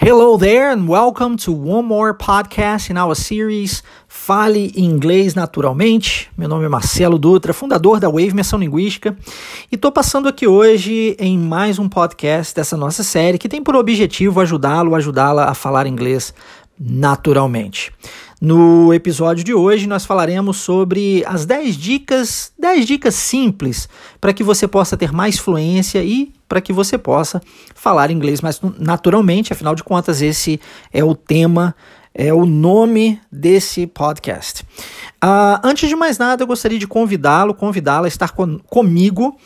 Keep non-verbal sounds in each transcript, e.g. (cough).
Hello there, and welcome to one more podcast in our series Fale Inglês Naturalmente. Meu nome é Marcelo Dutra, fundador da Wave Imersão Linguística, e estou passando aqui hoje em mais um podcast dessa nossa série que tem por objetivo ajudá-lo, ajudá-la a falar inglês naturalmente. No episódio de hoje nós falaremos sobre as 10 dicas, 10 dicas simples para que você possa ter mais fluência e para que você possa falar inglês mais naturalmente, afinal de contas esse é o tema, é o nome desse podcast. Uh, antes de mais nada, eu gostaria de convidá-lo, convidá-la a estar com, comigo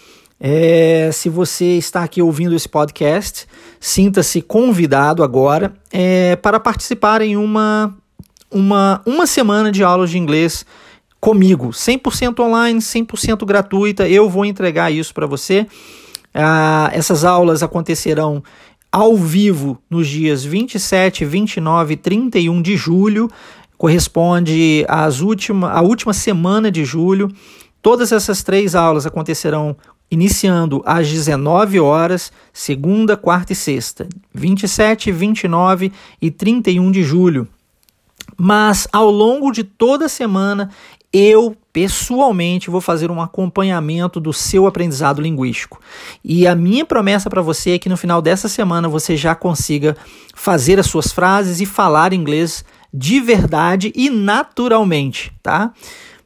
é, se você está aqui ouvindo esse podcast, sinta-se convidado agora é, para participar em uma uma, uma semana de aulas de inglês comigo, 100% online, 100% gratuita. Eu vou entregar isso para você. Ah, essas aulas acontecerão ao vivo nos dias 27, 29 e 31 de julho. Corresponde às última, à última semana de julho. Todas essas três aulas acontecerão iniciando às 19 horas, segunda, quarta e sexta, 27, 29 e 31 de julho. Mas ao longo de toda a semana, eu pessoalmente vou fazer um acompanhamento do seu aprendizado linguístico. E a minha promessa para você é que no final dessa semana você já consiga fazer as suas frases e falar inglês de verdade e naturalmente, tá?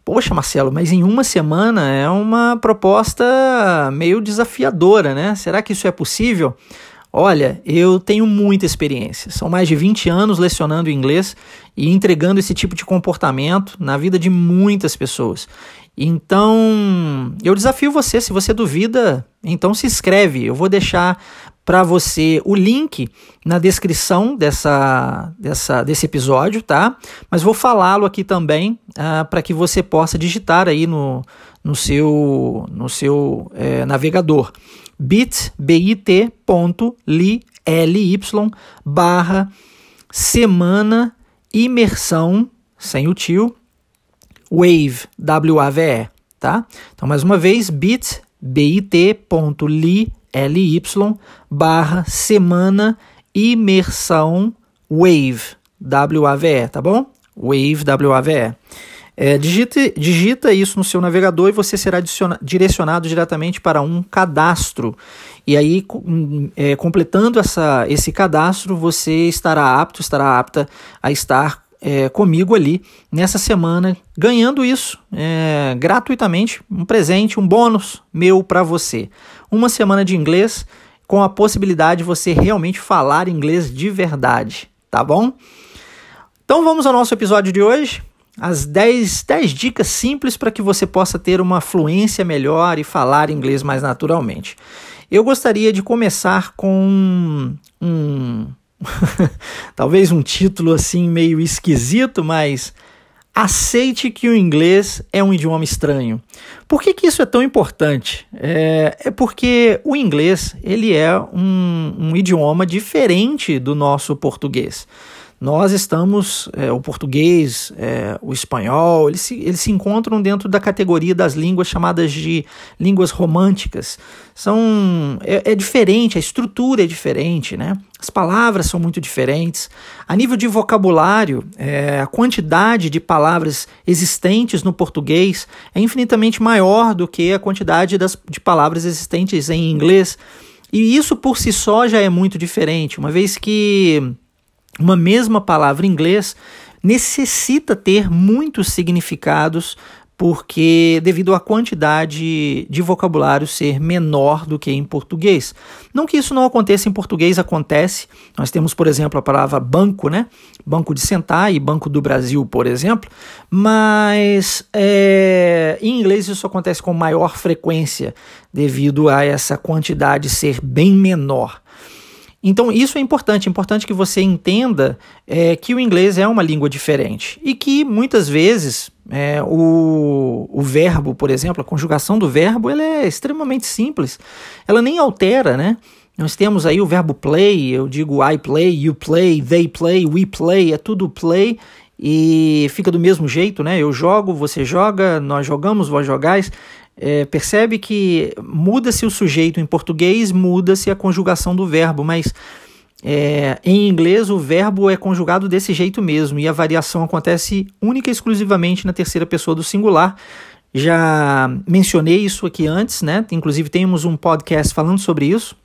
Poxa, Marcelo, mas em uma semana é uma proposta meio desafiadora, né? Será que isso é possível? Olha, eu tenho muita experiência. São mais de 20 anos lecionando inglês e entregando esse tipo de comportamento na vida de muitas pessoas. Então, eu desafio você, se você duvida, então se inscreve. Eu vou deixar para você o link na descrição dessa, dessa, desse episódio, tá? Mas vou falá-lo aqui também uh, para que você possa digitar aí no, no seu, no seu é, navegador bit.ly barra semana imersão, sem o tio, wave, W-A-V-E, tá? Então, mais uma vez, bit.ly barra semana imersão wave, W-A-V-E, tá bom? Wave, W-A-V-E. É, digite, digita isso no seu navegador e você será direcionado diretamente para um cadastro. E aí, é, completando essa, esse cadastro, você estará apto, estará apta a estar é, comigo ali nessa semana, ganhando isso é, gratuitamente, um presente, um bônus meu para você. Uma semana de inglês com a possibilidade de você realmente falar inglês de verdade, tá bom? Então vamos ao nosso episódio de hoje as 10, 10 dicas simples para que você possa ter uma fluência melhor e falar inglês mais naturalmente. Eu gostaria de começar com um. (laughs) talvez um título assim meio esquisito, mas aceite que o inglês é um idioma estranho. Por que, que isso é tão importante? É, é porque o inglês ele é um, um idioma diferente do nosso português nós estamos, é, o português, é, o espanhol, eles se, eles se encontram dentro da categoria das línguas chamadas de línguas românticas. São, é, é diferente, a estrutura é diferente, né? As palavras são muito diferentes. A nível de vocabulário, é, a quantidade de palavras existentes no português é infinitamente maior do que a quantidade das, de palavras existentes em inglês. E isso por si só já é muito diferente, uma vez que uma mesma palavra em inglês necessita ter muitos significados porque devido à quantidade de vocabulário ser menor do que em português. Não que isso não aconteça em português, acontece. Nós temos, por exemplo, a palavra banco, né? Banco de sentar e Banco do Brasil, por exemplo. Mas é, em inglês isso acontece com maior frequência devido a essa quantidade ser bem menor. Então, isso é importante. É importante que você entenda é, que o inglês é uma língua diferente e que muitas vezes é, o, o verbo, por exemplo, a conjugação do verbo, ela é extremamente simples. Ela nem altera, né? Nós temos aí o verbo play, eu digo I play, you play, they play, we play, é tudo play e fica do mesmo jeito, né? Eu jogo, você joga, nós jogamos, vós jogais é, percebe que muda-se o sujeito em português, muda-se a conjugação do verbo, mas é, em inglês o verbo é conjugado desse jeito mesmo e a variação acontece única e exclusivamente na terceira pessoa do singular. Já mencionei isso aqui antes, né? Inclusive temos um podcast falando sobre isso.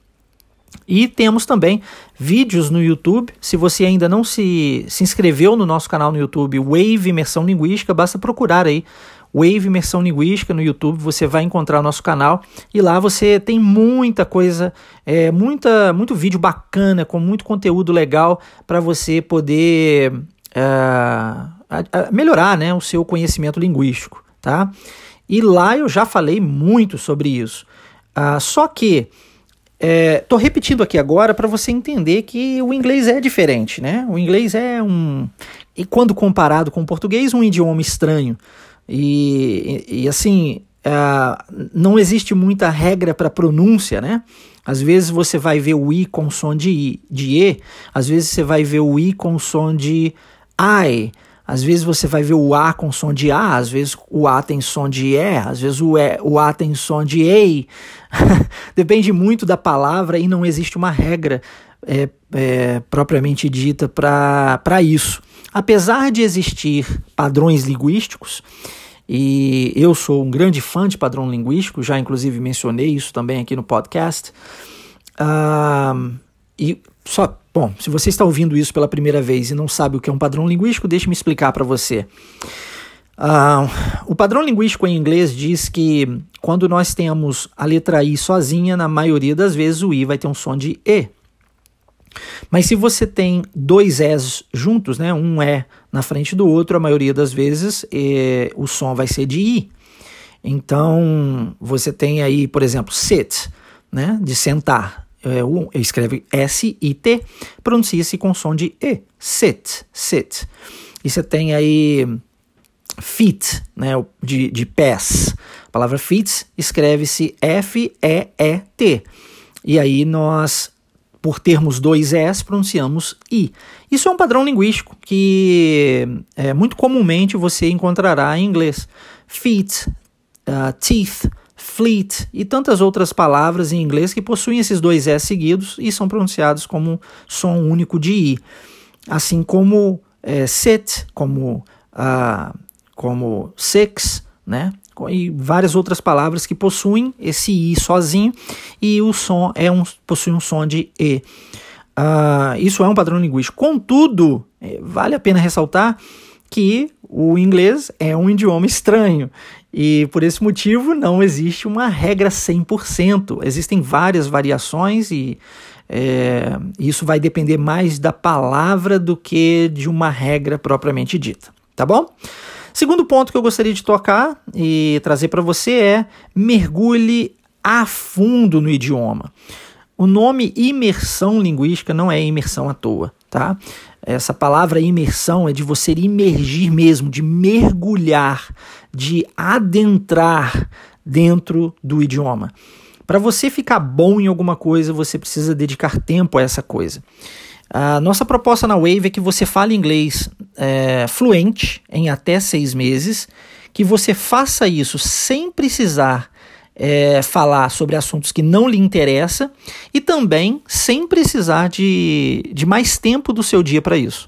E temos também vídeos no YouTube. Se você ainda não se, se inscreveu no nosso canal no YouTube, Wave Imersão Linguística, basta procurar aí Wave Imersão Linguística no YouTube, você vai encontrar o nosso canal e lá você tem muita coisa, é, muita, muito vídeo bacana, com muito conteúdo legal para você poder é, melhorar né, o seu conhecimento linguístico. Tá? E lá eu já falei muito sobre isso. Ah, só que Estou é, repetindo aqui agora para você entender que o inglês é diferente, né? O inglês é um. E quando comparado com o português, um idioma estranho. E, e, assim, uh, não existe muita regra para pronúncia, né? Às vezes você vai ver o i com som de, I, de E, às vezes você vai ver o i com som de I, às vezes você vai ver o A com som de A, às vezes o A tem som de E, às vezes o, e, o A tem som de EI. (laughs) Depende muito da palavra e não existe uma regra é, é, propriamente dita para isso. Apesar de existir padrões linguísticos, e eu sou um grande fã de padrão linguístico, já inclusive mencionei isso também aqui no podcast. Uh, e só, bom, se você está ouvindo isso pela primeira vez e não sabe o que é um padrão linguístico, deixe-me explicar para você. Uh, o padrão linguístico em inglês diz que quando nós temos a letra I sozinha, na maioria das vezes o I vai ter um som de E. Mas se você tem dois Es juntos, né, um E na frente do outro, a maioria das vezes e, o som vai ser de I. Então você tem aí, por exemplo, sit, né, de sentar. É, um, escreve S-I-T, pronuncia-se com som de E. Sit, sit. E você tem aí feet, né, de, de pés. A palavra feet escreve-se F-E-E-T. E aí nós por termos dois S, pronunciamos I. Isso é um padrão linguístico que é, muito comumente você encontrará em inglês. Feet, uh, teeth, fleet e tantas outras palavras em inglês que possuem esses dois S seguidos e são pronunciados como som único de I. Assim como é, sit, como, uh, como six, né? e várias outras palavras que possuem esse i sozinho e o som é um possui um som de e. Uh, isso é um padrão linguístico. Contudo, é, vale a pena ressaltar que o inglês é um idioma estranho e por esse motivo não existe uma regra 100%. Existem várias variações e é, isso vai depender mais da palavra do que de uma regra propriamente dita. Tá bom? Segundo ponto que eu gostaria de tocar e trazer para você é mergulhe a fundo no idioma. O nome imersão linguística não é imersão à toa, tá? Essa palavra imersão é de você imergir mesmo, de mergulhar, de adentrar dentro do idioma. Para você ficar bom em alguma coisa, você precisa dedicar tempo a essa coisa. A nossa proposta na Wave é que você fale inglês é, fluente em até seis meses, que você faça isso sem precisar é, falar sobre assuntos que não lhe interessam e também sem precisar de, de mais tempo do seu dia para isso.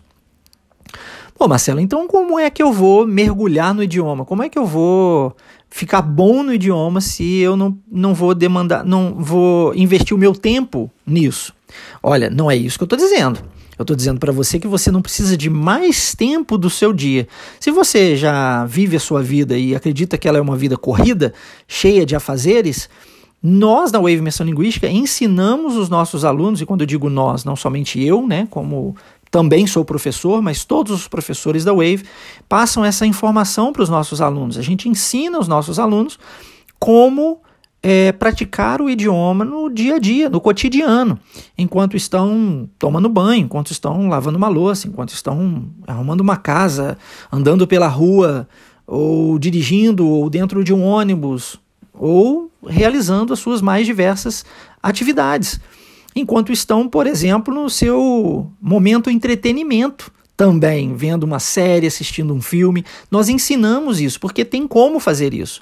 Pô, Marcelo, então como é que eu vou mergulhar no idioma? Como é que eu vou ficar bom no idioma se eu não, não vou demandar, não vou investir o meu tempo nisso? Olha, não é isso que eu estou dizendo. Eu estou dizendo para você que você não precisa de mais tempo do seu dia. Se você já vive a sua vida e acredita que ela é uma vida corrida, cheia de afazeres, nós na Wave Imersão Linguística ensinamos os nossos alunos, e quando eu digo nós, não somente eu, né, como também sou professor, mas todos os professores da Wave passam essa informação para os nossos alunos. A gente ensina os nossos alunos como é, praticar o idioma no dia a dia, no cotidiano, enquanto estão tomando banho, enquanto estão lavando uma louça, enquanto estão arrumando uma casa, andando pela rua, ou dirigindo, ou dentro de um ônibus, ou realizando as suas mais diversas atividades. Enquanto estão, por exemplo, no seu momento entretenimento, também vendo uma série, assistindo um filme. Nós ensinamos isso, porque tem como fazer isso.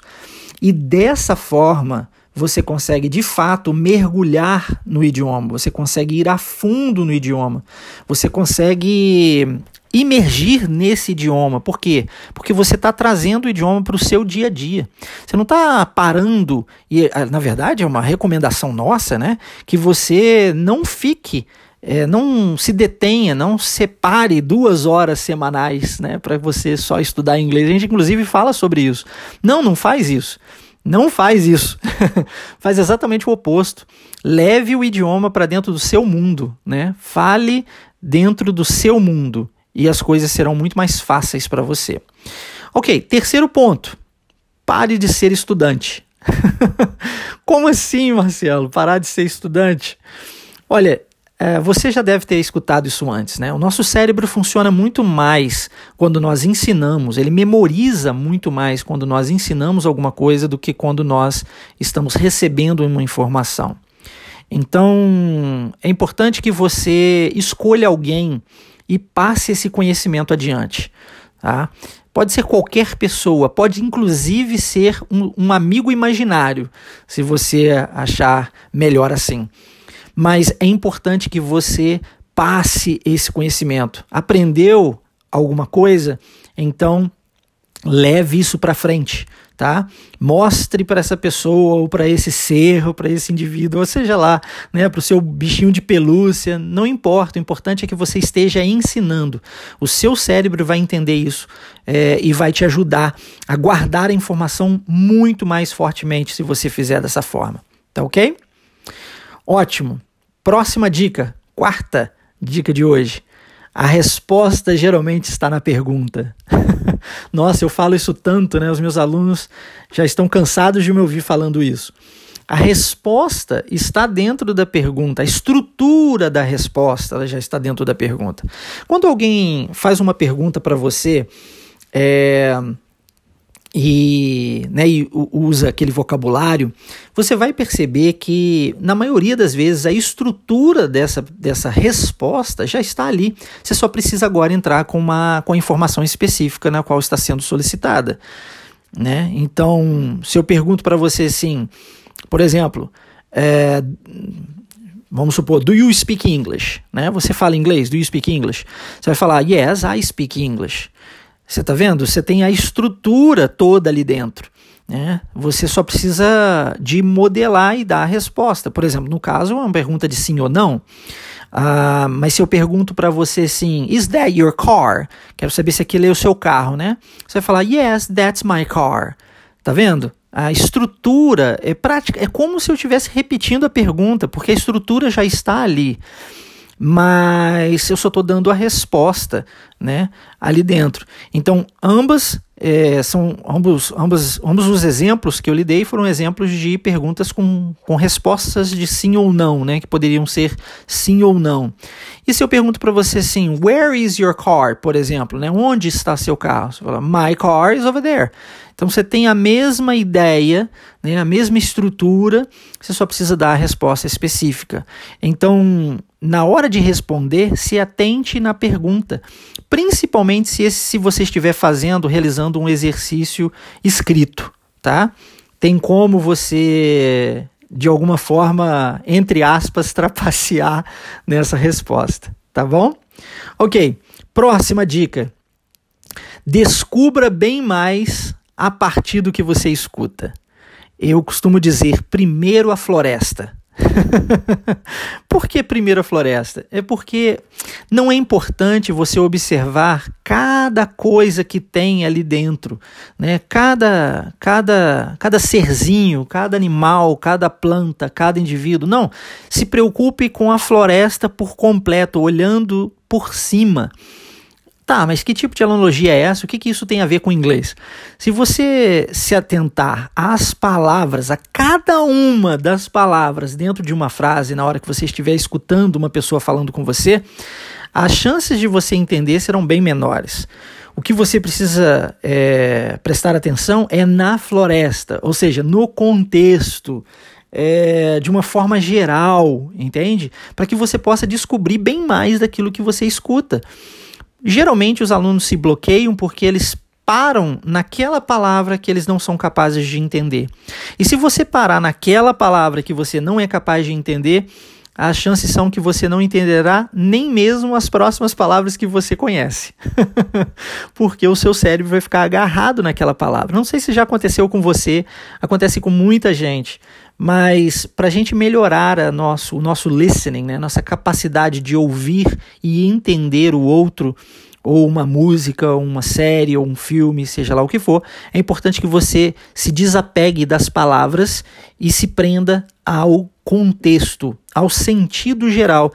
E dessa forma, você consegue de fato mergulhar no idioma, você consegue ir a fundo no idioma, você consegue imergir nesse idioma. Por quê? Porque você está trazendo o idioma para o seu dia a dia. Você não está parando, e ah, na verdade é uma recomendação nossa, né? Que você não fique. É, não se detenha, não separe duas horas semanais né, para você só estudar inglês. A gente, inclusive, fala sobre isso. Não, não faz isso. Não faz isso. (laughs) faz exatamente o oposto. Leve o idioma para dentro do seu mundo, né? Fale dentro do seu mundo e as coisas serão muito mais fáceis para você. Ok, terceiro ponto. Pare de ser estudante. (laughs) Como assim, Marcelo? Parar de ser estudante? Olha, você já deve ter escutado isso antes, né? O nosso cérebro funciona muito mais quando nós ensinamos, ele memoriza muito mais quando nós ensinamos alguma coisa do que quando nós estamos recebendo uma informação. Então, é importante que você escolha alguém e passe esse conhecimento adiante. Tá? Pode ser qualquer pessoa, pode inclusive ser um, um amigo imaginário, se você achar melhor assim. Mas é importante que você passe esse conhecimento. Aprendeu alguma coisa? Então leve isso para frente tá? Mostre para essa pessoa ou para esse ser ou para esse indivíduo, ou seja lá, né, para o seu bichinho de pelúcia, não importa. O importante é que você esteja ensinando. O seu cérebro vai entender isso é, e vai te ajudar a guardar a informação muito mais fortemente se você fizer dessa forma. Tá ok? Ótimo. Próxima dica, quarta dica de hoje. A resposta geralmente está na pergunta. (laughs) Nossa, eu falo isso tanto, né? Os meus alunos já estão cansados de me ouvir falando isso. A resposta está dentro da pergunta, a estrutura da resposta já está dentro da pergunta. Quando alguém faz uma pergunta para você, é, e, né, e usa aquele vocabulário, você vai perceber que, na maioria das vezes, a estrutura dessa, dessa resposta já está ali. Você só precisa agora entrar com, uma, com a informação específica na qual está sendo solicitada. Né? Então, se eu pergunto para você assim, por exemplo, é, vamos supor, do you speak English? Né? Você fala inglês? Do you speak English? Você vai falar, yes, I speak English. Você está vendo? Você tem a estrutura toda ali dentro. Né? Você só precisa de modelar e dar a resposta. Por exemplo, no caso, uma pergunta de sim ou não. Uh, mas se eu pergunto para você assim, is that your car? Quero saber se aquele é o seu carro, né? Você vai falar, yes, that's my car. Tá vendo? A estrutura é prática, é como se eu estivesse repetindo a pergunta, porque a estrutura já está ali mas eu só estou dando a resposta né, ali dentro. Então, ambas é, são ambos, ambos, ambos os exemplos que eu lhe dei foram exemplos de perguntas com, com respostas de sim ou não, né, que poderiam ser sim ou não. E se eu pergunto para você assim, where is your car, por exemplo, né, onde está seu carro? Você fala, my car is over there. Então você tem a mesma ideia, né, a mesma estrutura, você só precisa dar a resposta específica. Então, na hora de responder, se atente na pergunta, principalmente se, esse, se você estiver fazendo, realizando um exercício escrito, tá? Tem como você, de alguma forma, entre aspas, (laughs) trapacear nessa resposta, tá bom? Ok, próxima dica. Descubra bem mais a partir do que você escuta. Eu costumo dizer primeiro a floresta, (laughs) Por que primeiro a floresta? É porque não é importante você observar cada coisa que tem ali dentro, né? Cada, cada, cada serzinho, cada animal, cada planta, cada indivíduo. Não, se preocupe com a floresta por completo, olhando por cima. Tá, mas que tipo de analogia é essa? O que, que isso tem a ver com inglês? Se você se atentar às palavras, a cada uma das palavras dentro de uma frase, na hora que você estiver escutando uma pessoa falando com você, as chances de você entender serão bem menores. O que você precisa é, prestar atenção é na floresta, ou seja, no contexto. É, de uma forma geral, entende? Para que você possa descobrir bem mais daquilo que você escuta. Geralmente os alunos se bloqueiam porque eles param naquela palavra que eles não são capazes de entender. E se você parar naquela palavra que você não é capaz de entender, as chances são que você não entenderá nem mesmo as próximas palavras que você conhece. (laughs) Porque o seu cérebro vai ficar agarrado naquela palavra. Não sei se já aconteceu com você, acontece com muita gente. Mas para a gente melhorar nosso, o nosso listening, né, nossa capacidade de ouvir e entender o outro, ou uma música, ou uma série, ou um filme, seja lá o que for, é importante que você se desapegue das palavras e se prenda ao contexto, ao sentido geral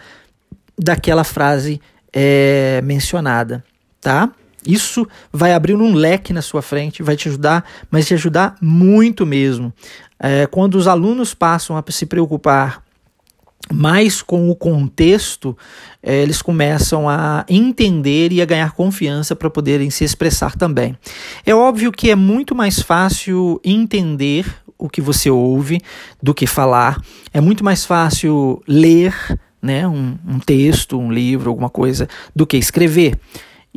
daquela frase é, mencionada, tá? Isso vai abrir um leque na sua frente, vai te ajudar, mas te ajudar muito mesmo. É, quando os alunos passam a se preocupar mais com o contexto, é, eles começam a entender e a ganhar confiança para poderem se expressar também. É óbvio que é muito mais fácil entender o que você ouve do que falar. É muito mais fácil ler né, um, um texto, um livro, alguma coisa, do que escrever.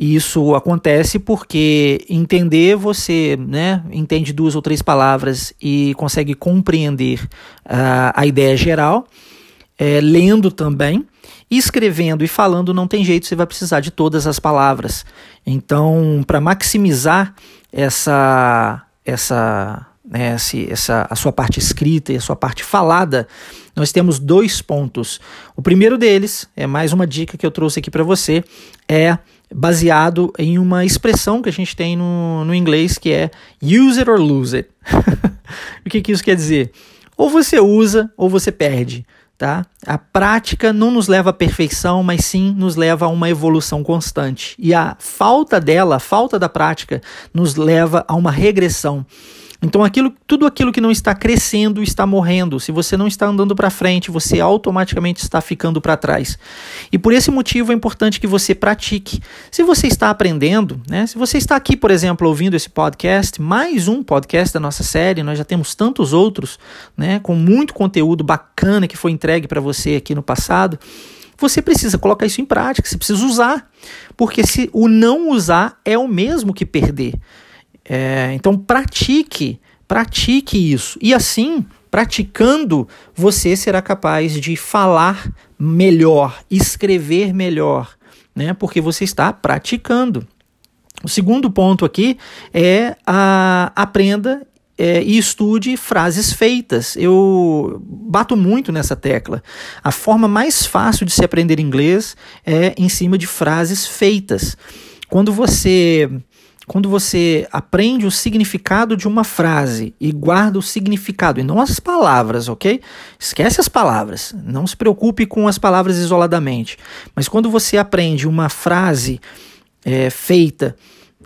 E isso acontece porque entender você né, entende duas ou três palavras e consegue compreender uh, a ideia geral, é, lendo também, escrevendo e falando não tem jeito, você vai precisar de todas as palavras. Então, para maximizar essa, essa né, essa, a sua parte escrita e a sua parte falada, nós temos dois pontos. O primeiro deles, é mais uma dica que eu trouxe aqui para você, é baseado em uma expressão que a gente tem no, no inglês que é use it or lose it. (laughs) o que, que isso quer dizer? Ou você usa ou você perde. Tá? A prática não nos leva à perfeição, mas sim nos leva a uma evolução constante. E a falta dela, a falta da prática, nos leva a uma regressão. Então, aquilo, tudo aquilo que não está crescendo está morrendo. Se você não está andando para frente, você automaticamente está ficando para trás. E por esse motivo é importante que você pratique. Se você está aprendendo, né? Se você está aqui, por exemplo, ouvindo esse podcast, mais um podcast da nossa série, nós já temos tantos outros, né? Com muito conteúdo bacana que foi entregue para você aqui no passado você precisa colocar isso em prática, você precisa usar. Porque se o não usar é o mesmo que perder. É, então pratique, pratique isso. E assim, praticando, você será capaz de falar melhor, escrever melhor, né? Porque você está praticando. O segundo ponto aqui é a aprenda é, e estude frases feitas. Eu bato muito nessa tecla. A forma mais fácil de se aprender inglês é em cima de frases feitas. Quando você quando você aprende o significado de uma frase e guarda o significado e não as palavras, ok? Esquece as palavras, não se preocupe com as palavras isoladamente. Mas quando você aprende uma frase é, feita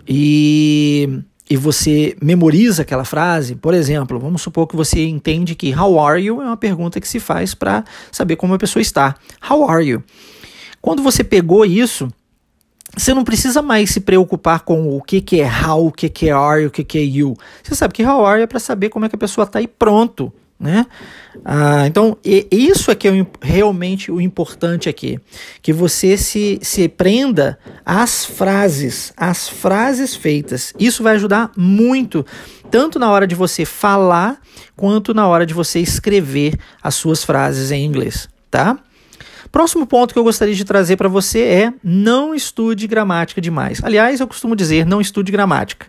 e, e você memoriza aquela frase, por exemplo, vamos supor que você entende que How are you é uma pergunta que se faz para saber como a pessoa está. How are you? Quando você pegou isso você não precisa mais se preocupar com o que, que é how, o que, que é are, o que, que é you. Você sabe que how are é para saber como é que a pessoa está e pronto. Né? Ah, então, isso é que é realmente o importante aqui. Que você se, se prenda às frases, às frases feitas. Isso vai ajudar muito, tanto na hora de você falar, quanto na hora de você escrever as suas frases em inglês. Tá? Próximo ponto que eu gostaria de trazer para você é não estude gramática demais. Aliás, eu costumo dizer não estude gramática.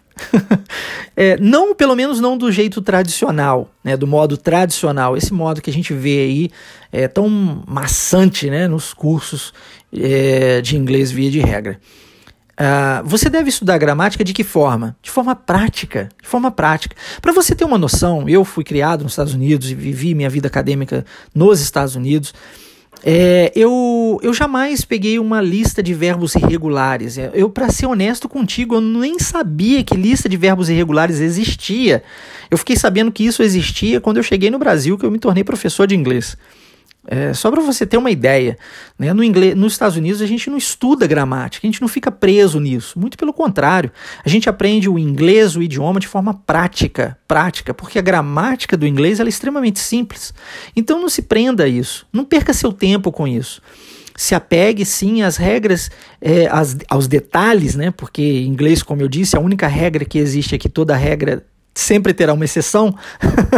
(laughs) é, não, pelo menos não do jeito tradicional, né, do modo tradicional, esse modo que a gente vê aí é tão maçante né, nos cursos é, de inglês via de regra. Uh, você deve estudar gramática de que forma? De forma prática. De forma prática. Para você ter uma noção, eu fui criado nos Estados Unidos e vivi minha vida acadêmica nos Estados Unidos. É, eu, eu jamais peguei uma lista de verbos irregulares. É, eu, para ser honesto contigo, eu nem sabia que lista de verbos irregulares existia. Eu fiquei sabendo que isso existia quando eu cheguei no Brasil, que eu me tornei professor de inglês. É, só para você ter uma ideia, né? no inglês, nos Estados Unidos a gente não estuda gramática, a gente não fica preso nisso. Muito pelo contrário, a gente aprende o inglês, o idioma, de forma prática, prática, porque a gramática do inglês é extremamente simples. Então não se prenda a isso, não perca seu tempo com isso. se apegue sim às regras, é, às, aos detalhes, né? Porque inglês, como eu disse, a única regra que existe é que toda regra sempre terá uma exceção,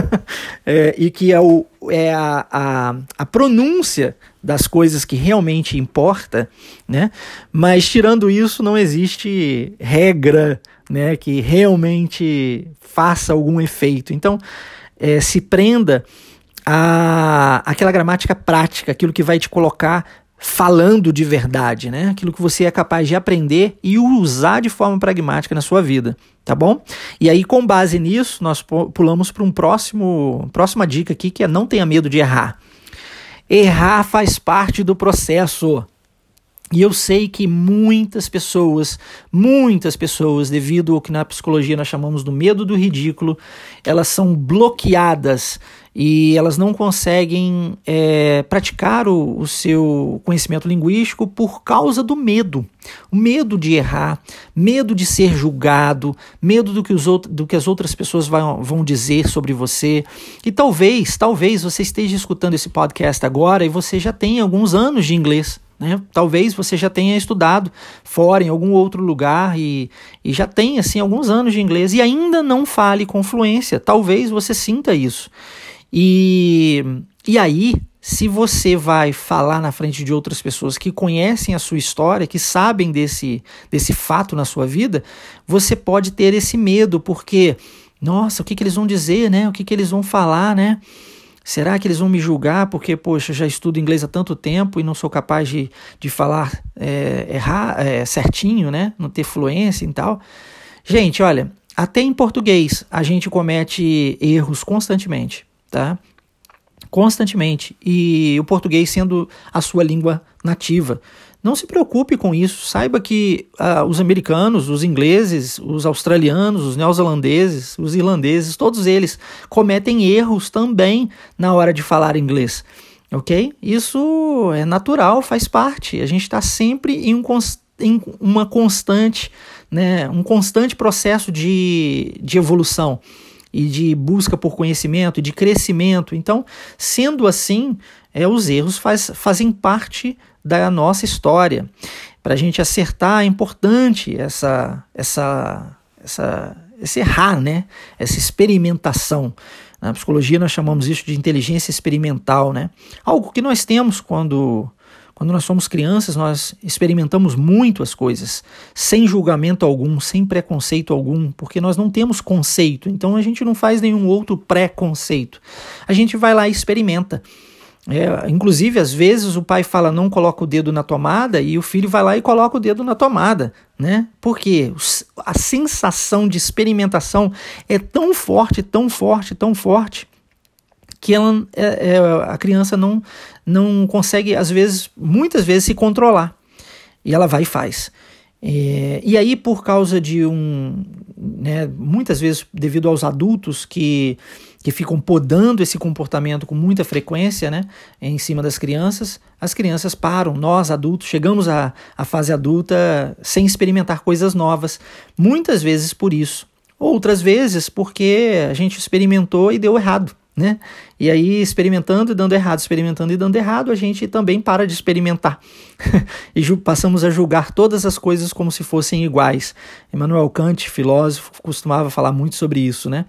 (laughs) é, e que é, o, é a, a, a, pronúncia das coisas que realmente importa, né? Mas tirando isso, não existe regra né, que realmente faça algum efeito. Então, é, se prenda a aquela gramática prática, aquilo que vai te colocar falando de verdade, né? Aquilo que você é capaz de aprender e usar de forma pragmática na sua vida, tá bom? E aí, com base nisso, nós pulamos para um próximo, próxima dica aqui, que é não tenha medo de errar. Errar faz parte do processo. E eu sei que muitas pessoas, muitas pessoas, devido ao que na psicologia nós chamamos do medo do ridículo, elas são bloqueadas e elas não conseguem é, praticar o, o, seu conhecimento linguístico por causa do medo. O medo de errar, medo de ser julgado, medo do que, os outros, do que as outras pessoas vão, vão dizer sobre você. E talvez, talvez você esteja escutando esse podcast agora e você já tenha alguns anos de inglês. Né? Talvez você já tenha estudado fora, em algum outro lugar, e, e já tenha assim, alguns anos de inglês e ainda não fale com fluência. Talvez você sinta isso. E, e aí, se você vai falar na frente de outras pessoas que conhecem a sua história, que sabem desse, desse fato na sua vida, você pode ter esse medo, porque, nossa, o que, que eles vão dizer, né? O que, que eles vão falar, né? Será que eles vão me julgar porque, poxa, já estudo inglês há tanto tempo e não sou capaz de, de falar é, errar, é, certinho, né? Não ter fluência e tal? Gente, olha, até em português a gente comete erros constantemente, tá? Constantemente. E o português sendo a sua língua nativa. Não se preocupe com isso. Saiba que uh, os americanos, os ingleses, os australianos, os neozelandeses, os irlandeses, todos eles cometem erros também na hora de falar inglês. Ok? Isso é natural, faz parte. A gente está sempre em, um, em, uma constante, né, um constante processo de, de evolução e de busca por conhecimento, de crescimento. Então, sendo assim, é, os erros faz, fazem parte da nossa história. Para a gente acertar é importante essa, essa, essa, esse errar, né? essa experimentação. Na psicologia nós chamamos isso de inteligência experimental, né? Algo que nós temos quando quando nós somos crianças, nós experimentamos muito as coisas, sem julgamento algum, sem preconceito algum, porque nós não temos conceito, então a gente não faz nenhum outro preconceito. A gente vai lá e experimenta. É, inclusive, às vezes o pai fala não coloca o dedo na tomada e o filho vai lá e coloca o dedo na tomada, né? Porque a sensação de experimentação é tão forte, tão forte, tão forte que ela, é, é, a criança não, não consegue, às vezes, muitas vezes, se controlar. E ela vai e faz. É, e aí, por causa de um. Né, muitas vezes, devido aos adultos que, que ficam podando esse comportamento com muita frequência né, em cima das crianças, as crianças param. Nós, adultos, chegamos à, à fase adulta sem experimentar coisas novas, muitas vezes por isso. Outras vezes porque a gente experimentou e deu errado. Né? E aí, experimentando e dando errado, experimentando e dando errado, a gente também para de experimentar. (laughs) e passamos a julgar todas as coisas como se fossem iguais. Emmanuel Kant, filósofo, costumava falar muito sobre isso, né?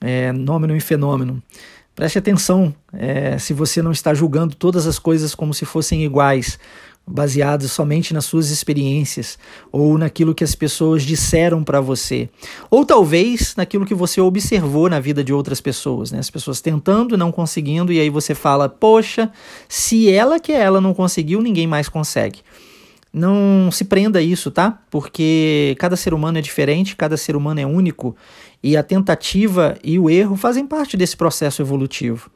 É, nômeno e fenômeno. Preste atenção é, se você não está julgando todas as coisas como se fossem iguais, baseados somente nas suas experiências ou naquilo que as pessoas disseram para você, ou talvez naquilo que você observou na vida de outras pessoas, né? As pessoas tentando, não conseguindo e aí você fala: "Poxa, se ela que ela não conseguiu, ninguém mais consegue". Não se prenda a isso, tá? Porque cada ser humano é diferente, cada ser humano é único e a tentativa e o erro fazem parte desse processo evolutivo.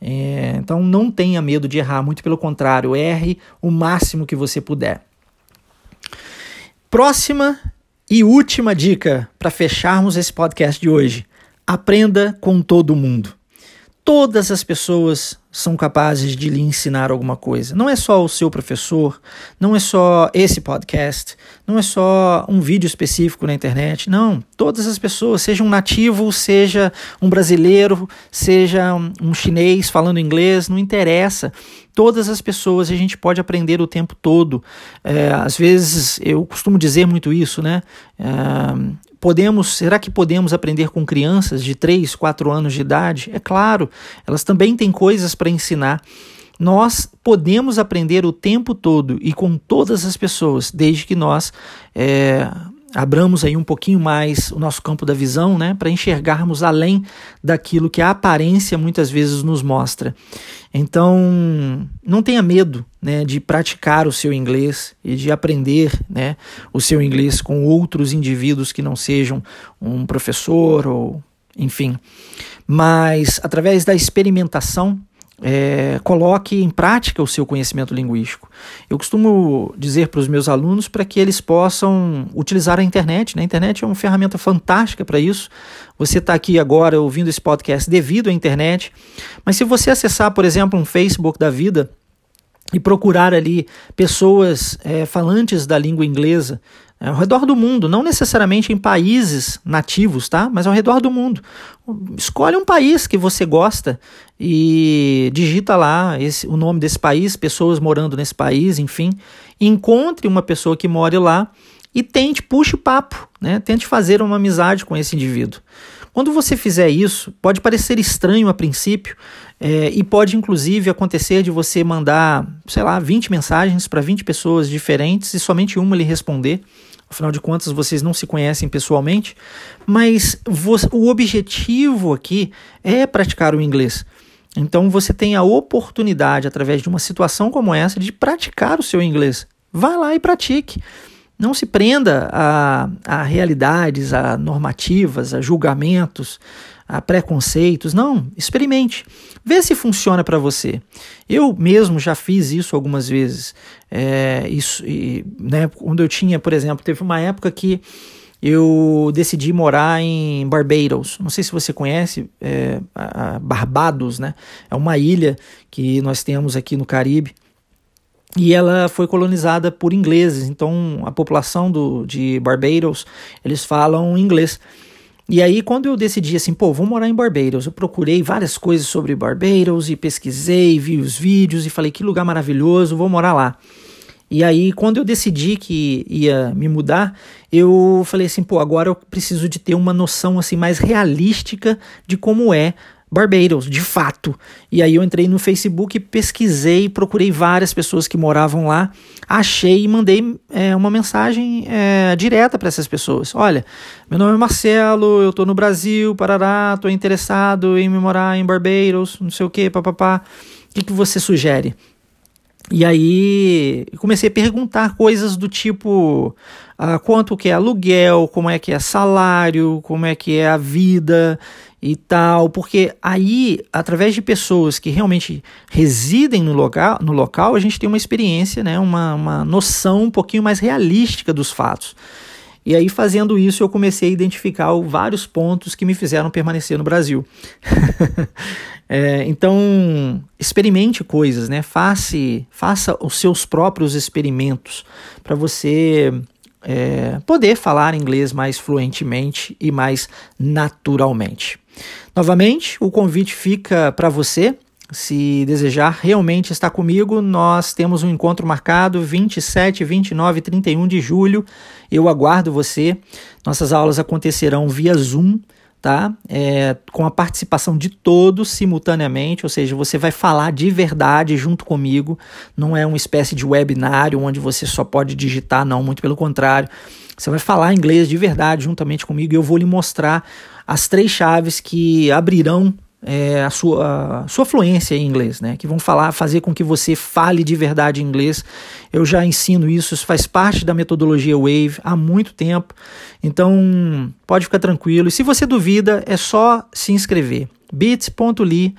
É, então não tenha medo de errar, muito pelo contrário, erre o máximo que você puder. Próxima e última dica para fecharmos esse podcast de hoje: aprenda com todo mundo. Todas as pessoas são capazes de lhe ensinar alguma coisa. Não é só o seu professor, não é só esse podcast, não é só um vídeo específico na internet. Não, todas as pessoas, seja um nativo, seja um brasileiro, seja um chinês falando inglês, não interessa. Todas as pessoas a gente pode aprender o tempo todo. É, às vezes eu costumo dizer muito isso, né? É, Podemos, será que podemos aprender com crianças de 3, 4 anos de idade? É claro, elas também têm coisas para ensinar. Nós podemos aprender o tempo todo e com todas as pessoas, desde que nós é, abramos aí um pouquinho mais o nosso campo da visão, né, para enxergarmos além daquilo que a aparência muitas vezes nos mostra. Então, não tenha medo, né, de praticar o seu inglês e de aprender, né, o seu inglês com outros indivíduos que não sejam um professor ou enfim. Mas através da experimentação, é, coloque em prática o seu conhecimento linguístico. Eu costumo dizer para os meus alunos para que eles possam utilizar a internet. Né? A internet é uma ferramenta fantástica para isso. Você está aqui agora ouvindo esse podcast devido à internet, mas se você acessar, por exemplo, um Facebook da vida e procurar ali pessoas é, falantes da língua inglesa, é, ao redor do mundo, não necessariamente em países nativos, tá? Mas ao redor do mundo. Escolhe um país que você gosta e digita lá esse, o nome desse país, pessoas morando nesse país, enfim. Encontre uma pessoa que more lá e tente, puxe papo, né? Tente fazer uma amizade com esse indivíduo. Quando você fizer isso, pode parecer estranho a princípio é, e pode inclusive acontecer de você mandar, sei lá, 20 mensagens para 20 pessoas diferentes e somente uma lhe responder. Afinal de contas, vocês não se conhecem pessoalmente, mas o objetivo aqui é praticar o inglês. Então você tem a oportunidade, através de uma situação como essa, de praticar o seu inglês. Vá lá e pratique. Não se prenda a, a realidades, a normativas, a julgamentos, a preconceitos. Não, experimente. Vê se funciona para você. Eu mesmo já fiz isso algumas vezes. É, isso, e, né, quando eu tinha, por exemplo, teve uma época que eu decidi morar em Barbados. Não sei se você conhece, é, Barbados, né? É uma ilha que nós temos aqui no Caribe e ela foi colonizada por ingleses. Então, a população do, de Barbados, eles falam inglês. E aí, quando eu decidi assim, pô, vou morar em Barbados, eu procurei várias coisas sobre Barbados e pesquisei, vi os vídeos e falei que lugar maravilhoso, vou morar lá. E aí, quando eu decidi que ia me mudar, eu falei assim, pô, agora eu preciso de ter uma noção assim mais realística de como é Barbados, de fato. E aí eu entrei no Facebook, pesquisei, procurei várias pessoas que moravam lá, achei e mandei é, uma mensagem é, direta para essas pessoas. Olha, meu nome é Marcelo, eu estou no Brasil, Parará, estou interessado em me morar em Barbados, não sei o que, papapá. O que, que você sugere? E aí comecei a perguntar coisas do tipo ah, quanto que é aluguel, como é que é salário, como é que é a vida e tal, porque aí, através de pessoas que realmente residem no local, no local a gente tem uma experiência, né, uma, uma noção um pouquinho mais realística dos fatos. E aí, fazendo isso, eu comecei a identificar vários pontos que me fizeram permanecer no Brasil. (laughs) é, então, experimente coisas, né? Faça, faça os seus próprios experimentos para você é, poder falar inglês mais fluentemente e mais naturalmente. Novamente, o convite fica para você. Se desejar realmente estar comigo, nós temos um encontro marcado 27, 29 e 31 de julho. Eu aguardo você. Nossas aulas acontecerão via Zoom tá? É, com a participação de todos simultaneamente, ou seja, você vai falar de verdade junto comigo, não é uma espécie de webinário onde você só pode digitar, não, muito pelo contrário. Você vai falar inglês de verdade juntamente comigo e eu vou lhe mostrar as três chaves que abrirão é, a, sua, a sua fluência em inglês, né? Que vão falar, fazer com que você fale de verdade inglês. Eu já ensino isso, isso faz parte da metodologia Wave há muito tempo. Então, pode ficar tranquilo. E se você duvida, é só se inscrever. bit.ly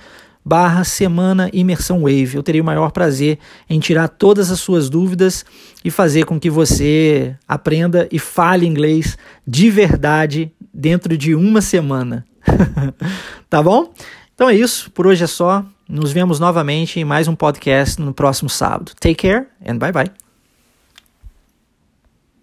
barra Semana Imersão Wave. Eu terei o maior prazer em tirar todas as suas dúvidas e fazer com que você aprenda e fale inglês de verdade dentro de uma semana. (laughs) tá bom? Então é isso, por hoje é só. Nos vemos novamente em mais um podcast no próximo sábado. Take care and bye bye.